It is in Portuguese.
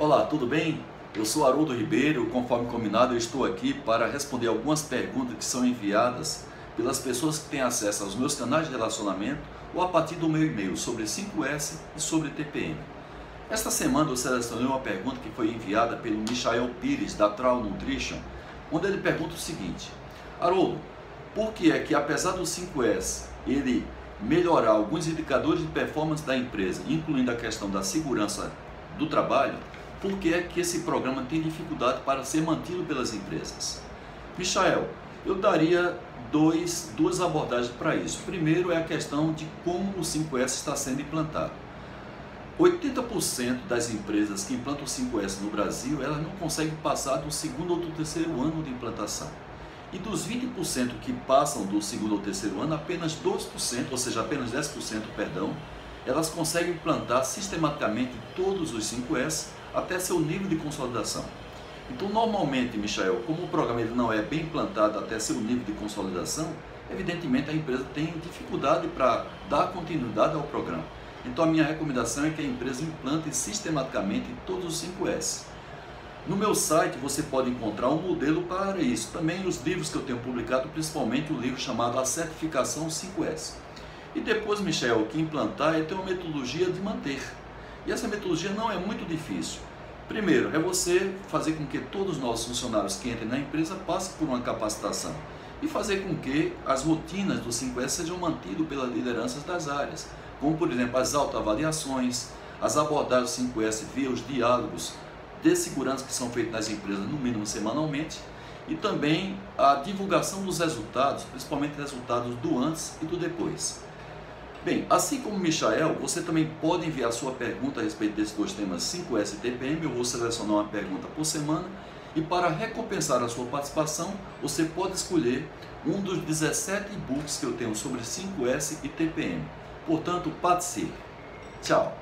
Olá, tudo bem? Eu sou Haroldo Ribeiro, conforme combinado, eu estou aqui para responder algumas perguntas que são enviadas pelas pessoas que têm acesso aos meus canais de relacionamento ou a partir do meu e-mail sobre 5S e sobre TPM. Esta semana eu selecionei uma pergunta que foi enviada pelo Michael Pires, da Trau Nutrition, onde ele pergunta o seguinte: Haroldo, por que é que apesar do 5S ele melhorar alguns indicadores de performance da empresa, incluindo a questão da segurança do trabalho, por que é que esse programa tem dificuldade para ser mantido pelas empresas? Michael, eu daria dois, duas abordagens para isso. Primeiro é a questão de como o 5S está sendo implantado. 80% das empresas que implantam o 5S no Brasil, elas não conseguem passar do segundo ou do terceiro ano de implantação. E dos 20% que passam do segundo ou terceiro ano, apenas 2%, ou seja, apenas 10%, perdão, elas conseguem implantar sistematicamente todos os 5S até seu nível de consolidação. Então, normalmente, Michael, como o programa ele não é bem implantado até seu nível de consolidação, evidentemente a empresa tem dificuldade para dar continuidade ao programa. Então, a minha recomendação é que a empresa implante sistematicamente todos os 5S. No meu site você pode encontrar um modelo para isso. Também os livros que eu tenho publicado, principalmente o livro chamado A Certificação 5S. E depois, Michel, que implantar é ter uma metodologia de manter. E essa metodologia não é muito difícil. Primeiro, é você fazer com que todos os nossos funcionários que entrem na empresa passem por uma capacitação e fazer com que as rotinas do 5S sejam mantidas pelas lideranças das áreas, como por exemplo as autoavaliações, as abordagens 5S via os diálogos de segurança que são feitos nas empresas no mínimo semanalmente e também a divulgação dos resultados, principalmente resultados do antes e do depois. Bem, assim como Michael, você também pode enviar sua pergunta a respeito desses dois temas 5S e TPM. Eu vou selecionar uma pergunta por semana e para recompensar a sua participação, você pode escolher um dos 17 e-books que eu tenho sobre 5S e TPM. Portanto, participe. Tchau!